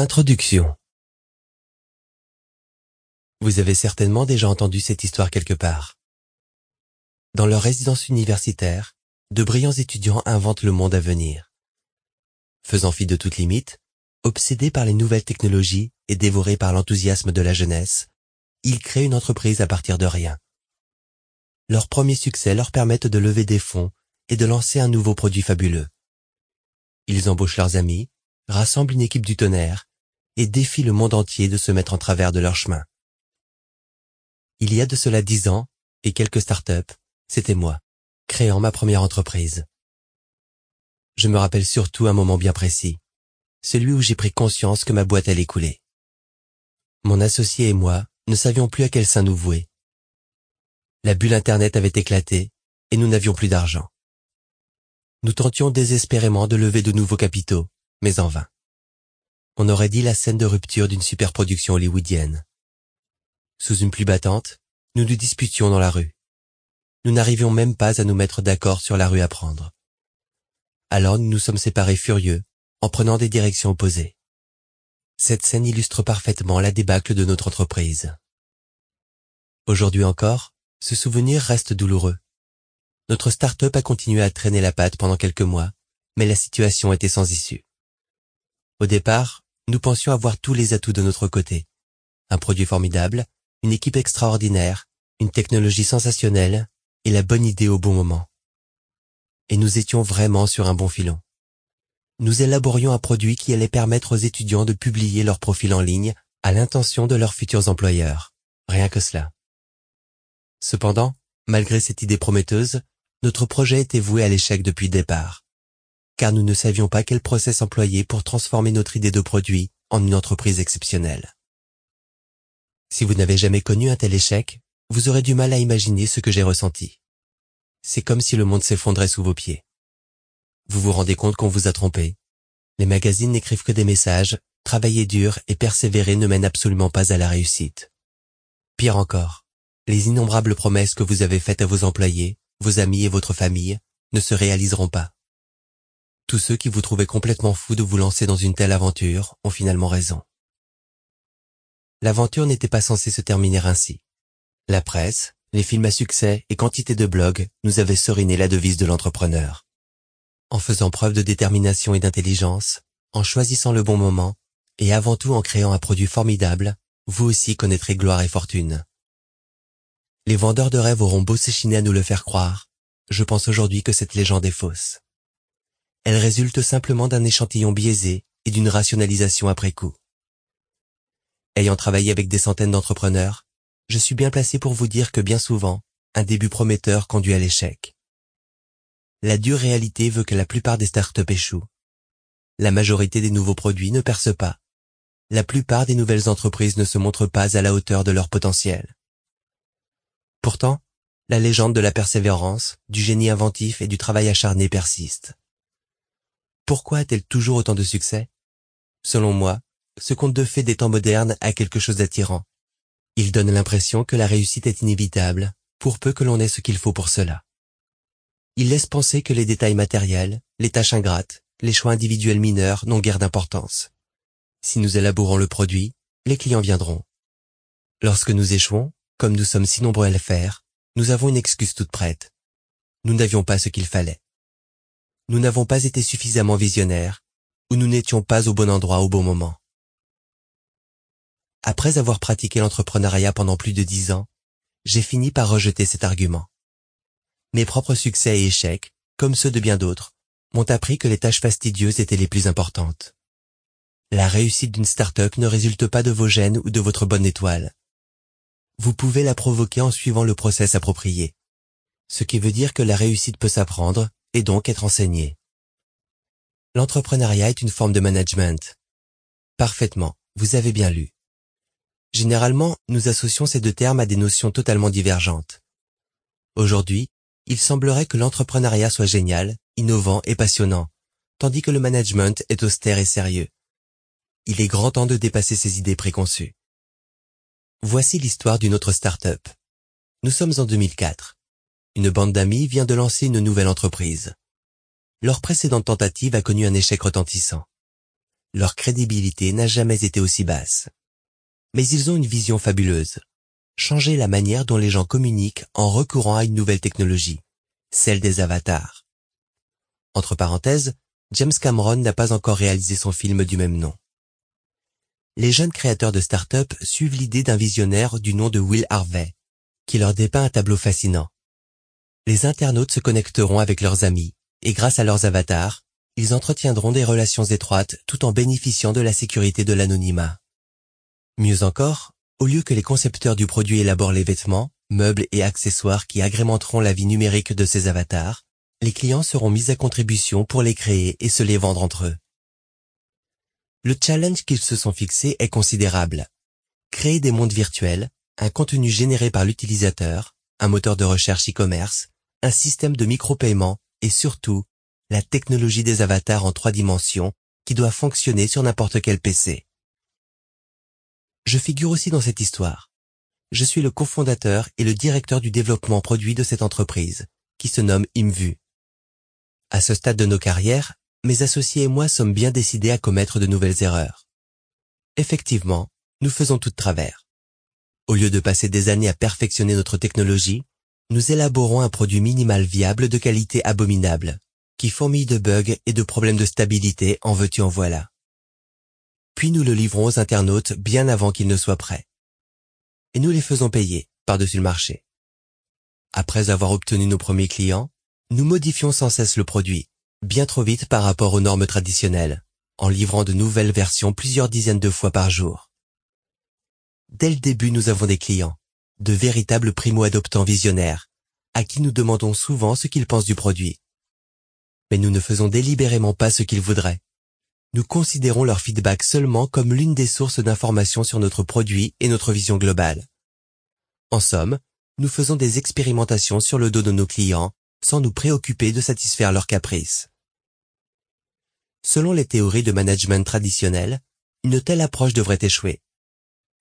Introduction Vous avez certainement déjà entendu cette histoire quelque part. Dans leur résidence universitaire, de brillants étudiants inventent le monde à venir. Faisant fi de toute limite, obsédés par les nouvelles technologies et dévorés par l'enthousiasme de la jeunesse, ils créent une entreprise à partir de rien. Leurs premiers succès leur permettent de lever des fonds et de lancer un nouveau produit fabuleux. Ils embauchent leurs amis, rassemblent une équipe du tonnerre et défient le monde entier de se mettre en travers de leur chemin. Il y a de cela dix ans et quelques startups, c'était moi, créant ma première entreprise. Je me rappelle surtout un moment bien précis, celui où j'ai pris conscience que ma boîte allait couler. Mon associé et moi ne savions plus à quel sein nous vouer. La bulle Internet avait éclaté et nous n'avions plus d'argent. Nous tentions désespérément de lever de nouveaux capitaux, mais en vain on aurait dit la scène de rupture d'une superproduction hollywoodienne. Sous une pluie battante, nous nous disputions dans la rue. Nous n'arrivions même pas à nous mettre d'accord sur la rue à prendre. Alors nous nous sommes séparés furieux, en prenant des directions opposées. Cette scène illustre parfaitement la débâcle de notre entreprise. Aujourd'hui encore, ce souvenir reste douloureux. Notre start-up a continué à traîner la patte pendant quelques mois, mais la situation était sans issue. Au départ, nous pensions avoir tous les atouts de notre côté. Un produit formidable, une équipe extraordinaire, une technologie sensationnelle et la bonne idée au bon moment. Et nous étions vraiment sur un bon filon. Nous élaborions un produit qui allait permettre aux étudiants de publier leur profil en ligne à l'intention de leurs futurs employeurs. Rien que cela. Cependant, malgré cette idée prometteuse, notre projet était voué à l'échec depuis le départ car nous ne savions pas quel process employer pour transformer notre idée de produit en une entreprise exceptionnelle. Si vous n'avez jamais connu un tel échec, vous aurez du mal à imaginer ce que j'ai ressenti. C'est comme si le monde s'effondrait sous vos pieds. Vous vous rendez compte qu'on vous a trompé. Les magazines n'écrivent que des messages, travailler dur et persévérer ne mène absolument pas à la réussite. Pire encore, les innombrables promesses que vous avez faites à vos employés, vos amis et votre famille ne se réaliseront pas. Tous ceux qui vous trouvaient complètement fou de vous lancer dans une telle aventure ont finalement raison. L'aventure n'était pas censée se terminer ainsi. La presse, les films à succès et quantité de blogs nous avaient seriné la devise de l'entrepreneur. En faisant preuve de détermination et d'intelligence, en choisissant le bon moment, et avant tout en créant un produit formidable, vous aussi connaîtrez gloire et fortune. Les vendeurs de rêves auront beau s'échiner à nous le faire croire, je pense aujourd'hui que cette légende est fausse. Elle résulte simplement d'un échantillon biaisé et d'une rationalisation après coup. Ayant travaillé avec des centaines d'entrepreneurs, je suis bien placé pour vous dire que bien souvent, un début prometteur conduit à l'échec. La dure réalité veut que la plupart des startups échouent. La majorité des nouveaux produits ne percent pas. La plupart des nouvelles entreprises ne se montrent pas à la hauteur de leur potentiel. Pourtant, la légende de la persévérance, du génie inventif et du travail acharné persiste. Pourquoi a-t-elle toujours autant de succès? Selon moi, ce conte de fées des temps modernes a quelque chose d'attirant. Il donne l'impression que la réussite est inévitable, pour peu que l'on ait ce qu'il faut pour cela. Il laisse penser que les détails matériels, les tâches ingrates, les choix individuels mineurs n'ont guère d'importance. Si nous élaborons le produit, les clients viendront. Lorsque nous échouons, comme nous sommes si nombreux à le faire, nous avons une excuse toute prête. Nous n'avions pas ce qu'il fallait nous n'avons pas été suffisamment visionnaires, ou nous n'étions pas au bon endroit au bon moment. Après avoir pratiqué l'entrepreneuriat pendant plus de dix ans, j'ai fini par rejeter cet argument. Mes propres succès et échecs, comme ceux de bien d'autres, m'ont appris que les tâches fastidieuses étaient les plus importantes. La réussite d'une start-up ne résulte pas de vos gènes ou de votre bonne étoile. Vous pouvez la provoquer en suivant le process approprié. Ce qui veut dire que la réussite peut s'apprendre, donc être enseigné. L'entrepreneuriat est une forme de management. Parfaitement, vous avez bien lu. Généralement, nous associons ces deux termes à des notions totalement divergentes. Aujourd'hui, il semblerait que l'entrepreneuriat soit génial, innovant et passionnant, tandis que le management est austère et sérieux. Il est grand temps de dépasser ces idées préconçues. Voici l'histoire d'une autre start-up. Nous sommes en 2004 une bande d'amis vient de lancer une nouvelle entreprise. Leur précédente tentative a connu un échec retentissant. leur crédibilité n'a jamais été aussi basse. Mais ils ont une vision fabuleuse. Changer la manière dont les gens communiquent en recourant à une nouvelle technologie, celle des avatars. Entre parenthèses, James Cameron n'a pas encore réalisé son film du même nom. Les jeunes créateurs de start-up suivent l'idée d'un visionnaire du nom de Will Harvey, qui leur dépeint un tableau fascinant. Les internautes se connecteront avec leurs amis, et grâce à leurs avatars, ils entretiendront des relations étroites tout en bénéficiant de la sécurité de l'anonymat. Mieux encore, au lieu que les concepteurs du produit élaborent les vêtements, meubles et accessoires qui agrémenteront la vie numérique de ces avatars, les clients seront mis à contribution pour les créer et se les vendre entre eux. Le challenge qu'ils se sont fixés est considérable. Créer des mondes virtuels, un contenu généré par l'utilisateur, un moteur de recherche e-commerce, un système de micro-paiement et surtout la technologie des avatars en trois dimensions qui doit fonctionner sur n'importe quel PC. Je figure aussi dans cette histoire. Je suis le cofondateur et le directeur du développement produit de cette entreprise, qui se nomme IMVU. À ce stade de nos carrières, mes associés et moi sommes bien décidés à commettre de nouvelles erreurs. Effectivement, nous faisons tout de travers. Au lieu de passer des années à perfectionner notre technologie, nous élaborons un produit minimal viable de qualité abominable, qui fourmille de bugs et de problèmes de stabilité en veux-tu en voilà. Puis nous le livrons aux internautes bien avant qu'il ne soit prêt. Et nous les faisons payer par-dessus le marché. Après avoir obtenu nos premiers clients, nous modifions sans cesse le produit, bien trop vite par rapport aux normes traditionnelles, en livrant de nouvelles versions plusieurs dizaines de fois par jour. Dès le début, nous avons des clients, de véritables primo-adoptants visionnaires, à qui nous demandons souvent ce qu'ils pensent du produit. Mais nous ne faisons délibérément pas ce qu'ils voudraient. Nous considérons leur feedback seulement comme l'une des sources d'informations sur notre produit et notre vision globale. En somme, nous faisons des expérimentations sur le dos de nos clients sans nous préoccuper de satisfaire leurs caprices. Selon les théories de management traditionnelles, une telle approche devrait échouer.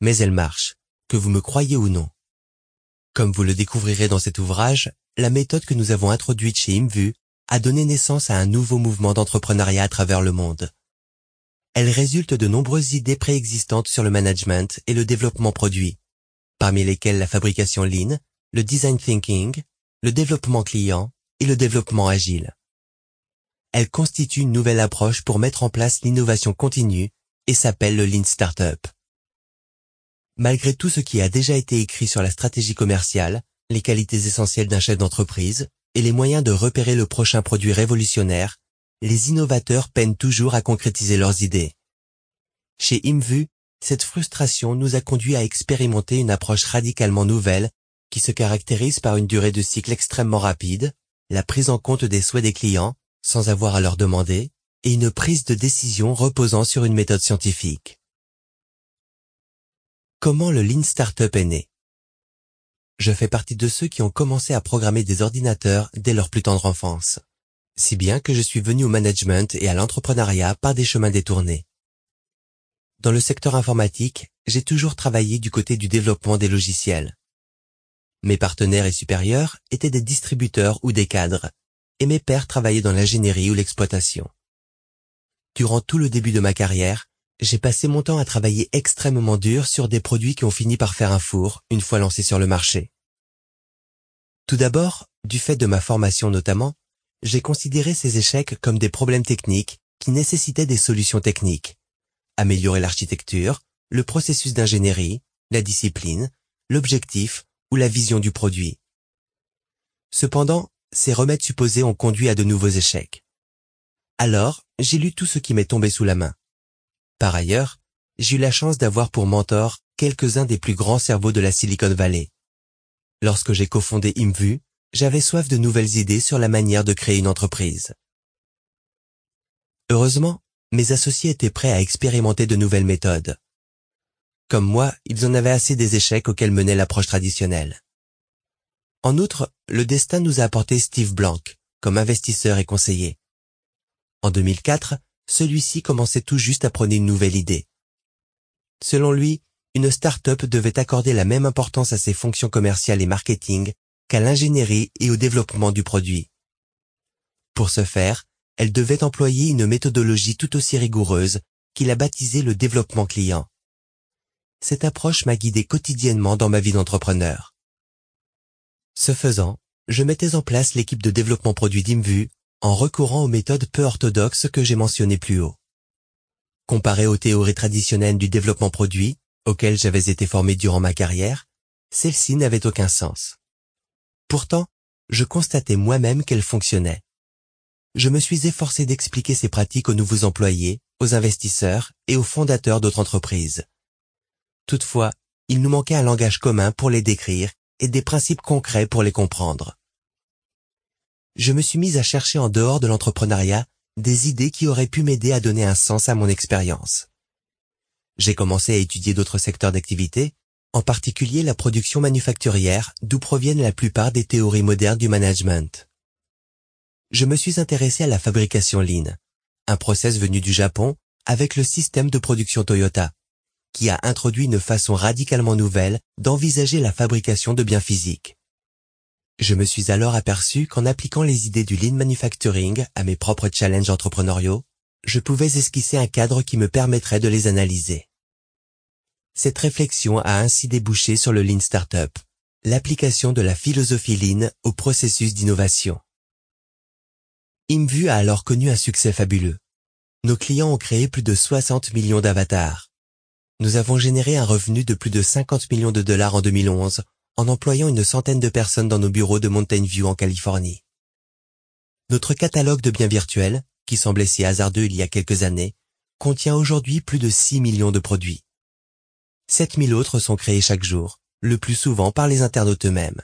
Mais elle marche, que vous me croyez ou non. Comme vous le découvrirez dans cet ouvrage, la méthode que nous avons introduite chez IMVU a donné naissance à un nouveau mouvement d'entrepreneuriat à travers le monde. Elle résulte de nombreuses idées préexistantes sur le management et le développement produit, parmi lesquelles la fabrication lean, le design thinking, le développement client et le développement agile. Elle constitue une nouvelle approche pour mettre en place l'innovation continue et s'appelle le Lean Startup. Malgré tout ce qui a déjà été écrit sur la stratégie commerciale, les qualités essentielles d'un chef d'entreprise et les moyens de repérer le prochain produit révolutionnaire, les innovateurs peinent toujours à concrétiser leurs idées. Chez IMVU, cette frustration nous a conduit à expérimenter une approche radicalement nouvelle qui se caractérise par une durée de cycle extrêmement rapide, la prise en compte des souhaits des clients, sans avoir à leur demander, et une prise de décision reposant sur une méthode scientifique. Comment le Lean Startup est né? Je fais partie de ceux qui ont commencé à programmer des ordinateurs dès leur plus tendre enfance, si bien que je suis venu au management et à l'entrepreneuriat par des chemins détournés. Dans le secteur informatique, j'ai toujours travaillé du côté du développement des logiciels. Mes partenaires et supérieurs étaient des distributeurs ou des cadres, et mes pairs travaillaient dans l'ingénierie ou l'exploitation. Durant tout le début de ma carrière, j'ai passé mon temps à travailler extrêmement dur sur des produits qui ont fini par faire un four une fois lancés sur le marché. Tout d'abord, du fait de ma formation notamment, j'ai considéré ces échecs comme des problèmes techniques qui nécessitaient des solutions techniques. Améliorer l'architecture, le processus d'ingénierie, la discipline, l'objectif ou la vision du produit. Cependant, ces remèdes supposés ont conduit à de nouveaux échecs. Alors, j'ai lu tout ce qui m'est tombé sous la main. Par ailleurs, j'ai eu la chance d'avoir pour mentor quelques-uns des plus grands cerveaux de la Silicon Valley. Lorsque j'ai cofondé IMVU, j'avais soif de nouvelles idées sur la manière de créer une entreprise. Heureusement, mes associés étaient prêts à expérimenter de nouvelles méthodes. Comme moi, ils en avaient assez des échecs auxquels menait l'approche traditionnelle. En outre, le destin nous a apporté Steve Blank comme investisseur et conseiller. En 2004, celui-ci commençait tout juste à prôner une nouvelle idée. Selon lui, une start-up devait accorder la même importance à ses fonctions commerciales et marketing qu'à l'ingénierie et au développement du produit. Pour ce faire, elle devait employer une méthodologie tout aussi rigoureuse qu'il a baptisé le développement client. Cette approche m'a guidé quotidiennement dans ma vie d'entrepreneur. Ce faisant, je mettais en place l'équipe de développement produit d'Imvu en recourant aux méthodes peu orthodoxes que j'ai mentionnées plus haut. Comparé aux théories traditionnelles du développement produit, auxquelles j'avais été formé durant ma carrière, celle-ci n'avait aucun sens. Pourtant, je constatais moi-même qu'elle fonctionnait. Je me suis efforcé d'expliquer ces pratiques aux nouveaux employés, aux investisseurs et aux fondateurs d'autres entreprises. Toutefois, il nous manquait un langage commun pour les décrire et des principes concrets pour les comprendre. Je me suis mis à chercher en dehors de l'entrepreneuriat des idées qui auraient pu m'aider à donner un sens à mon expérience. J'ai commencé à étudier d'autres secteurs d'activité, en particulier la production manufacturière, d'où proviennent la plupart des théories modernes du management. Je me suis intéressé à la fabrication Lean, un process venu du Japon avec le système de production Toyota, qui a introduit une façon radicalement nouvelle d'envisager la fabrication de biens physiques. Je me suis alors aperçu qu'en appliquant les idées du lean manufacturing à mes propres challenges entrepreneuriaux, je pouvais esquisser un cadre qui me permettrait de les analyser. Cette réflexion a ainsi débouché sur le Lean Startup, l'application de la philosophie Lean au processus d'innovation. ImVu a alors connu un succès fabuleux. Nos clients ont créé plus de 60 millions d'avatars. Nous avons généré un revenu de plus de 50 millions de dollars en 2011 en employant une centaine de personnes dans nos bureaux de Mountain View en Californie. Notre catalogue de biens virtuels, qui semblait si hasardeux il y a quelques années, contient aujourd'hui plus de 6 millions de produits. 7000 autres sont créés chaque jour, le plus souvent par les internautes eux-mêmes.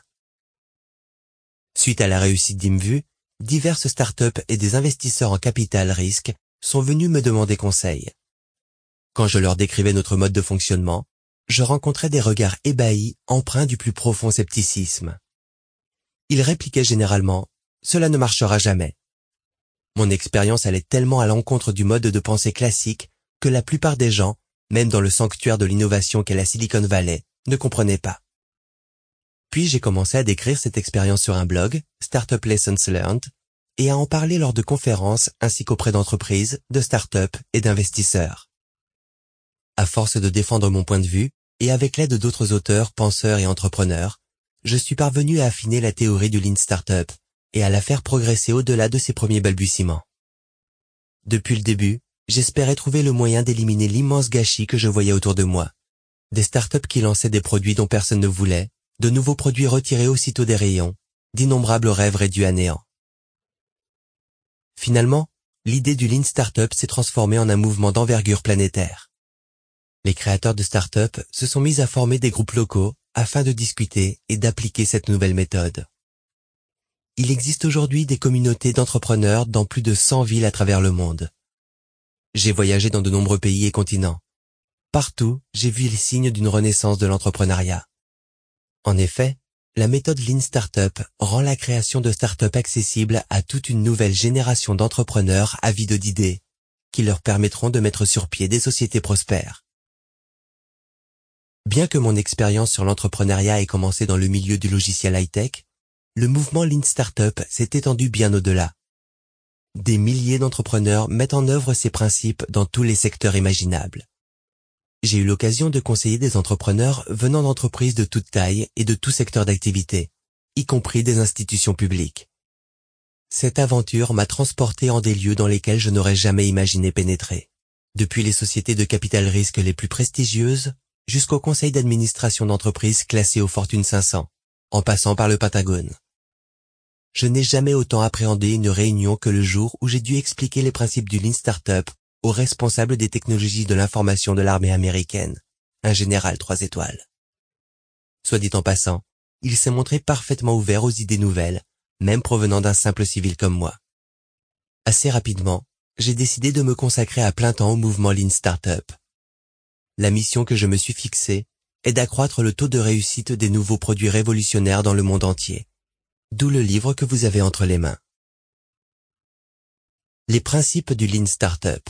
Suite à la réussite d'Imvu, diverses startups et des investisseurs en capital risque sont venus me demander conseil. Quand je leur décrivais notre mode de fonctionnement, je rencontrais des regards ébahis empreints du plus profond scepticisme. Ils répliquaient généralement ⁇ Cela ne marchera jamais ⁇ Mon expérience allait tellement à l'encontre du mode de pensée classique que la plupart des gens, même dans le sanctuaire de l'innovation qu'est la Silicon Valley, ne comprenaient pas. Puis j'ai commencé à décrire cette expérience sur un blog, Startup Lessons Learned, et à en parler lors de conférences ainsi qu'auprès d'entreprises, de startups et d'investisseurs. À force de défendre mon point de vue, et avec l'aide d'autres auteurs, penseurs et entrepreneurs, je suis parvenu à affiner la théorie du Lean Startup et à la faire progresser au-delà de ses premiers balbutiements. Depuis le début, j'espérais trouver le moyen d'éliminer l'immense gâchis que je voyais autour de moi. Des startups qui lançaient des produits dont personne ne voulait, de nouveaux produits retirés aussitôt des rayons, d'innombrables rêves réduits à néant. Finalement, l'idée du Lean Startup s'est transformée en un mouvement d'envergure planétaire les créateurs de start-up se sont mis à former des groupes locaux afin de discuter et d'appliquer cette nouvelle méthode. Il existe aujourd'hui des communautés d'entrepreneurs dans plus de 100 villes à travers le monde. J'ai voyagé dans de nombreux pays et continents. Partout, j'ai vu les signes d'une renaissance de l'entrepreneuriat. En effet, la méthode Lean Startup rend la création de start-up accessible à toute une nouvelle génération d'entrepreneurs avides d'idées, qui leur permettront de mettre sur pied des sociétés prospères. Bien que mon expérience sur l'entrepreneuriat ait commencé dans le milieu du logiciel high-tech, le mouvement Lean Startup s'est étendu bien au-delà. Des milliers d'entrepreneurs mettent en œuvre ces principes dans tous les secteurs imaginables. J'ai eu l'occasion de conseiller des entrepreneurs venant d'entreprises de toute taille et de tout secteur d'activité, y compris des institutions publiques. Cette aventure m'a transporté en des lieux dans lesquels je n'aurais jamais imaginé pénétrer. Depuis les sociétés de capital risque les plus prestigieuses jusqu'au conseil d'administration d'entreprise classé au Fortune 500, en passant par le Pentagone. Je n'ai jamais autant appréhendé une réunion que le jour où j'ai dû expliquer les principes du Lean Startup au responsable des technologies de l'information de l'armée américaine, un général trois étoiles. Soit dit en passant, il s'est montré parfaitement ouvert aux idées nouvelles, même provenant d'un simple civil comme moi. Assez rapidement, j'ai décidé de me consacrer à plein temps au mouvement Lean Startup la mission que je me suis fixée est d'accroître le taux de réussite des nouveaux produits révolutionnaires dans le monde entier. D'où le livre que vous avez entre les mains. Les principes du Lean Startup.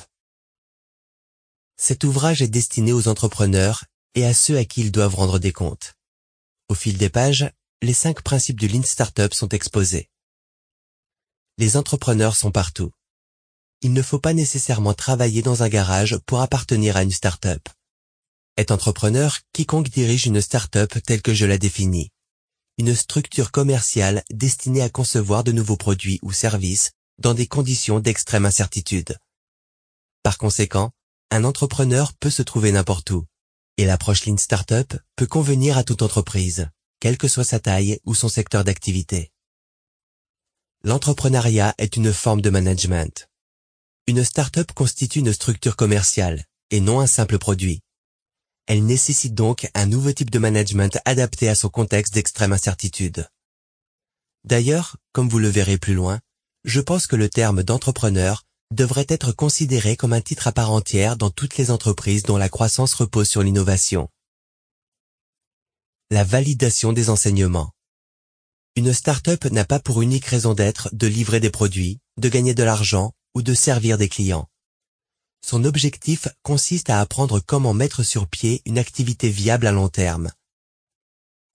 Cet ouvrage est destiné aux entrepreneurs et à ceux à qui ils doivent rendre des comptes. Au fil des pages, les cinq principes du Lean Startup sont exposés. Les entrepreneurs sont partout. il ne faut pas nécessairement travailler dans un garage pour appartenir à une start-up. Est entrepreneur quiconque dirige une start-up telle que je la définis. Une structure commerciale destinée à concevoir de nouveaux produits ou services dans des conditions d'extrême incertitude. Par conséquent, un entrepreneur peut se trouver n'importe où, et l'approche Lean Startup peut convenir à toute entreprise, quelle que soit sa taille ou son secteur d'activité. L'entrepreneuriat est une forme de management. Une start-up constitue une structure commerciale et non un simple produit. Elle nécessite donc un nouveau type de management adapté à son contexte d'extrême incertitude. D'ailleurs, comme vous le verrez plus loin, je pense que le terme d'entrepreneur devrait être considéré comme un titre à part entière dans toutes les entreprises dont la croissance repose sur l'innovation. La validation des enseignements. Une start-up n'a pas pour unique raison d'être de livrer des produits, de gagner de l'argent ou de servir des clients. Son objectif consiste à apprendre comment mettre sur pied une activité viable à long terme.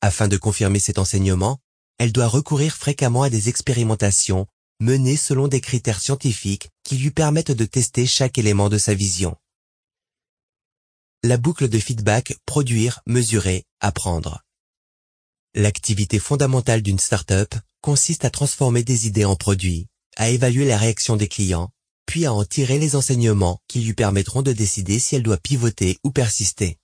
Afin de confirmer cet enseignement, elle doit recourir fréquemment à des expérimentations menées selon des critères scientifiques qui lui permettent de tester chaque élément de sa vision. La boucle de feedback produire, mesurer, apprendre. L'activité fondamentale d'une start-up consiste à transformer des idées en produits, à évaluer la réaction des clients, puis à en tirer les enseignements qui lui permettront de décider si elle doit pivoter ou persister.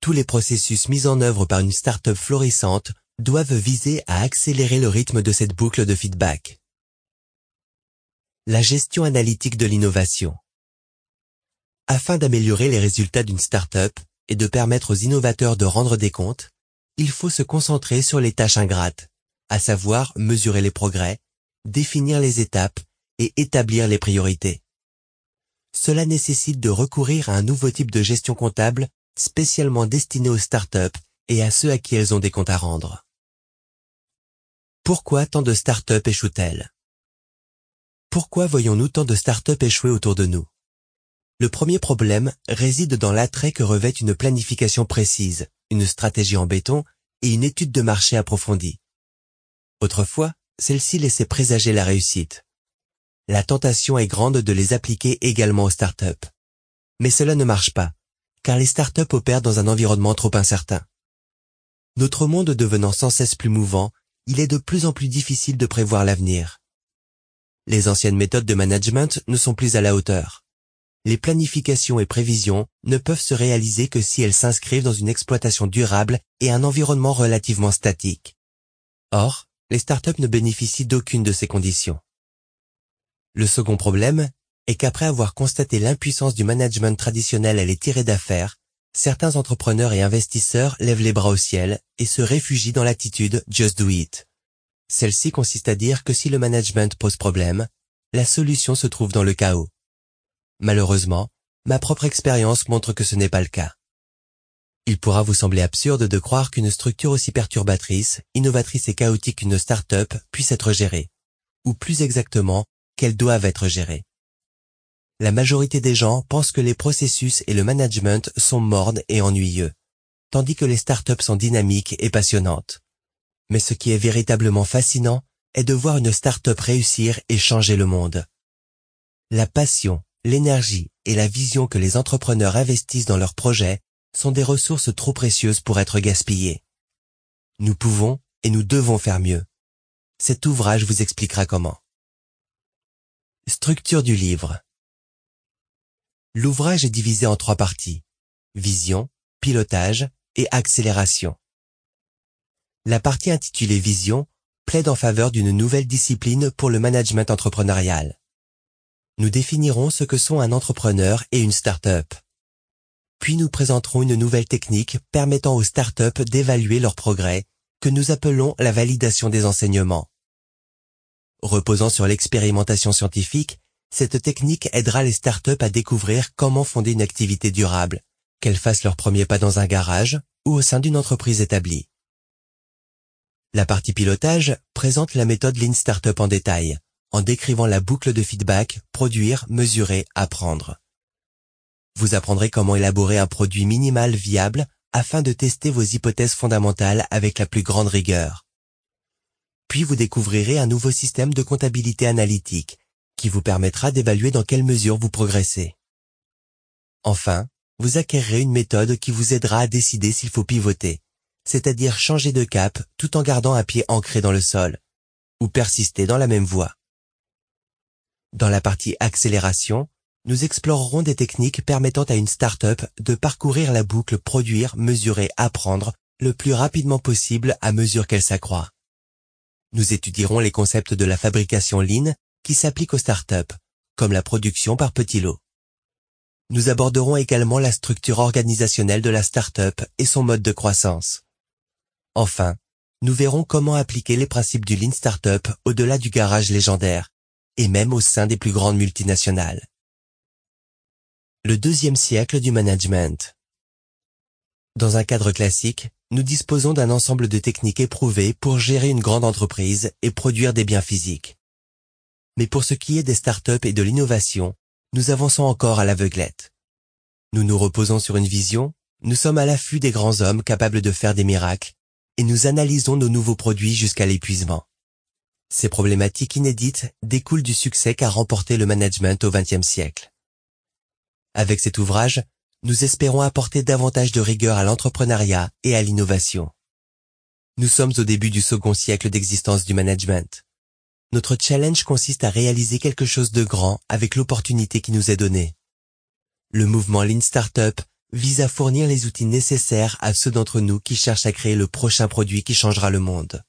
Tous les processus mis en œuvre par une start-up florissante doivent viser à accélérer le rythme de cette boucle de feedback. La gestion analytique de l'innovation. Afin d'améliorer les résultats d'une start-up et de permettre aux innovateurs de rendre des comptes, il faut se concentrer sur les tâches ingrates, à savoir mesurer les progrès, définir les étapes et établir les priorités. Cela nécessite de recourir à un nouveau type de gestion comptable spécialement destiné aux startups et à ceux à qui elles ont des comptes à rendre. Pourquoi tant de startups échouent-elles? Pourquoi voyons-nous tant de startups échouer autour de nous? Le premier problème réside dans l'attrait que revêt une planification précise, une stratégie en béton et une étude de marché approfondie. Autrefois, celle-ci laissait présager la réussite. La tentation est grande de les appliquer également aux startups. Mais cela ne marche pas, car les startups opèrent dans un environnement trop incertain. Notre monde devenant sans cesse plus mouvant, il est de plus en plus difficile de prévoir l'avenir. Les anciennes méthodes de management ne sont plus à la hauteur les planifications et prévisions ne peuvent se réaliser que si elles s'inscrivent dans une exploitation durable et un environnement relativement statique. Or, les startups ne bénéficient d'aucune de ces conditions. Le second problème est qu'après avoir constaté l'impuissance du management traditionnel à les tirer d'affaires, certains entrepreneurs et investisseurs lèvent les bras au ciel et se réfugient dans l'attitude just do it. Celle-ci consiste à dire que si le management pose problème, la solution se trouve dans le chaos. Malheureusement, ma propre expérience montre que ce n'est pas le cas. Il pourra vous sembler absurde de croire qu'une structure aussi perturbatrice, innovatrice et chaotique qu'une start-up puisse être gérée, ou plus exactement, qu'elle doive être gérée. La majorité des gens pensent que les processus et le management sont mornes et ennuyeux, tandis que les start-up sont dynamiques et passionnantes. Mais ce qui est véritablement fascinant est de voir une start-up réussir et changer le monde. La passion, l'énergie et la vision que les entrepreneurs investissent dans leurs projets sont des ressources trop précieuses pour être gaspillées. Nous pouvons et nous devons faire mieux. Cet ouvrage vous expliquera comment. Structure du livre. L'ouvrage est divisé en trois parties. Vision, pilotage et accélération. La partie intitulée Vision plaide en faveur d'une nouvelle discipline pour le management entrepreneurial nous définirons ce que sont un entrepreneur et une start-up. Puis nous présenterons une nouvelle technique permettant aux start-up d'évaluer leur progrès, que nous appelons la validation des enseignements. Reposant sur l'expérimentation scientifique, cette technique aidera les start-up à découvrir comment fonder une activité durable, qu'elles fassent leur premier pas dans un garage ou au sein d'une entreprise établie. La partie pilotage présente la méthode Lean Startup en détail, en décrivant la boucle de feedback, produire, mesurer, apprendre. Vous apprendrez comment élaborer un produit minimal viable afin de tester vos hypothèses fondamentales avec la plus grande rigueur. Puis vous découvrirez un nouveau système de comptabilité analytique qui vous permettra d'évaluer dans quelle mesure vous progressez. Enfin, vous acquérerez une méthode qui vous aidera à décider s'il faut pivoter, c'est-à-dire changer de cap tout en gardant un pied ancré dans le sol, ou persister dans la même voie. Dans la partie accélération, nous explorerons des techniques permettant à une start-up de parcourir la boucle produire, mesurer, apprendre le plus rapidement possible à mesure qu'elle s'accroît. Nous étudierons les concepts de la fabrication lean qui s'appliquent aux start-up, comme la production par petits lots. Nous aborderons également la structure organisationnelle de la start-up et son mode de croissance. Enfin, nous verrons comment appliquer les principes du Lean Startup au-delà du garage légendaire, et même au sein des plus grandes multinationales. Le deuxième siècle du management. Dans un cadre classique, nous disposons d'un ensemble de techniques éprouvées pour gérer une grande entreprise et produire des biens physiques. Mais pour ce qui est des startups et de l'innovation, nous avançons encore à l'aveuglette. Nous nous reposons sur une vision, nous sommes à l'affût des grands hommes capables de faire des miracles, et nous analysons nos nouveaux produits jusqu'à l'épuisement. Ces problématiques inédites découlent du succès qu'a remporté le management au XXe siècle. Avec cet ouvrage, nous espérons apporter davantage de rigueur à l'entrepreneuriat et à l'innovation. Nous sommes au début du second siècle d'existence du management. Notre challenge consiste à réaliser quelque chose de grand avec l'opportunité qui nous est donnée. Le mouvement Lean Startup vise à fournir les outils nécessaires à ceux d'entre nous qui cherchent à créer le prochain produit qui changera le monde.